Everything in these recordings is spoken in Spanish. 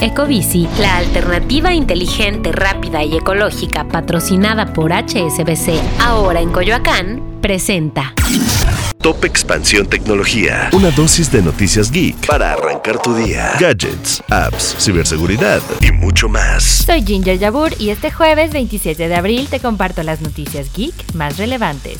Ecobici, la alternativa inteligente, rápida y ecológica patrocinada por HSBC, ahora en Coyoacán, presenta. Top Expansión Tecnología. Una dosis de noticias geek para arrancar tu día. Gadgets, apps, ciberseguridad y mucho más. Soy Ginger Yabur y este jueves 27 de abril te comparto las noticias geek más relevantes.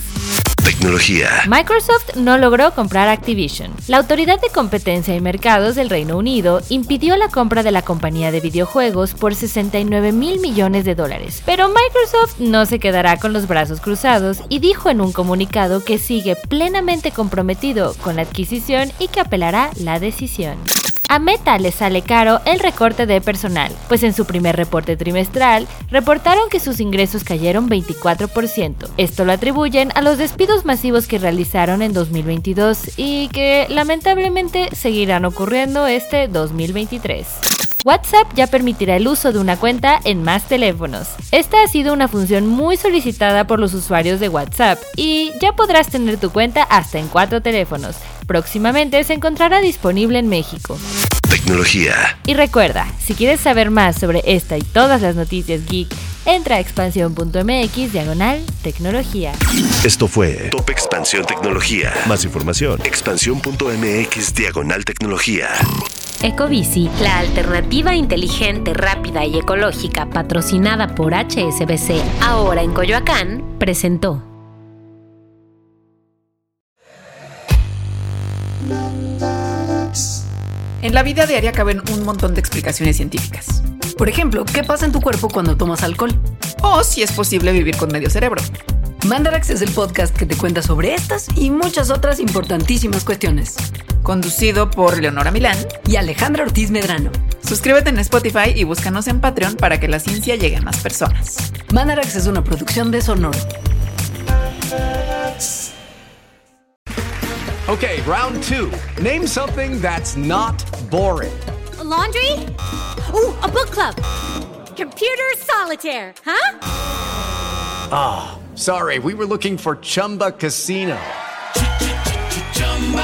Microsoft no logró comprar Activision. La Autoridad de Competencia y Mercados del Reino Unido impidió la compra de la compañía de videojuegos por 69 mil millones de dólares. Pero Microsoft no se quedará con los brazos cruzados y dijo en un comunicado que sigue plenamente comprometido con la adquisición y que apelará la decisión. A Meta le sale caro el recorte de personal, pues en su primer reporte trimestral reportaron que sus ingresos cayeron 24%. Esto lo atribuyen a los despidos masivos que realizaron en 2022 y que lamentablemente seguirán ocurriendo este 2023. WhatsApp ya permitirá el uso de una cuenta en más teléfonos. Esta ha sido una función muy solicitada por los usuarios de WhatsApp y ya podrás tener tu cuenta hasta en cuatro teléfonos. Próximamente se encontrará disponible en México. Tecnología. Y recuerda, si quieres saber más sobre esta y todas las noticias geek, entra a expansión.mx diagonal tecnología. Esto fue Top Expansión Tecnología. Más información, expansión.mx diagonal tecnología. Ecobici, la alternativa inteligente, rápida y ecológica patrocinada por HSBC, ahora en Coyoacán, presentó. En la vida diaria caben un montón de explicaciones científicas. Por ejemplo, ¿qué pasa en tu cuerpo cuando tomas alcohol? O si es posible vivir con medio cerebro. Mandarax es el podcast que te cuenta sobre estas y muchas otras importantísimas cuestiones. Conducido por Leonora Milán y Alejandra Ortiz Medrano. Suscríbete en Spotify y búscanos en Patreon para que la ciencia llegue a más personas. Mandarax es una producción de Sonoro. Okay, round two. Name something that's not boring. A laundry? Ooh, a book club. Computer solitaire, huh? Ah, oh, sorry, we were looking for Chumba Casino.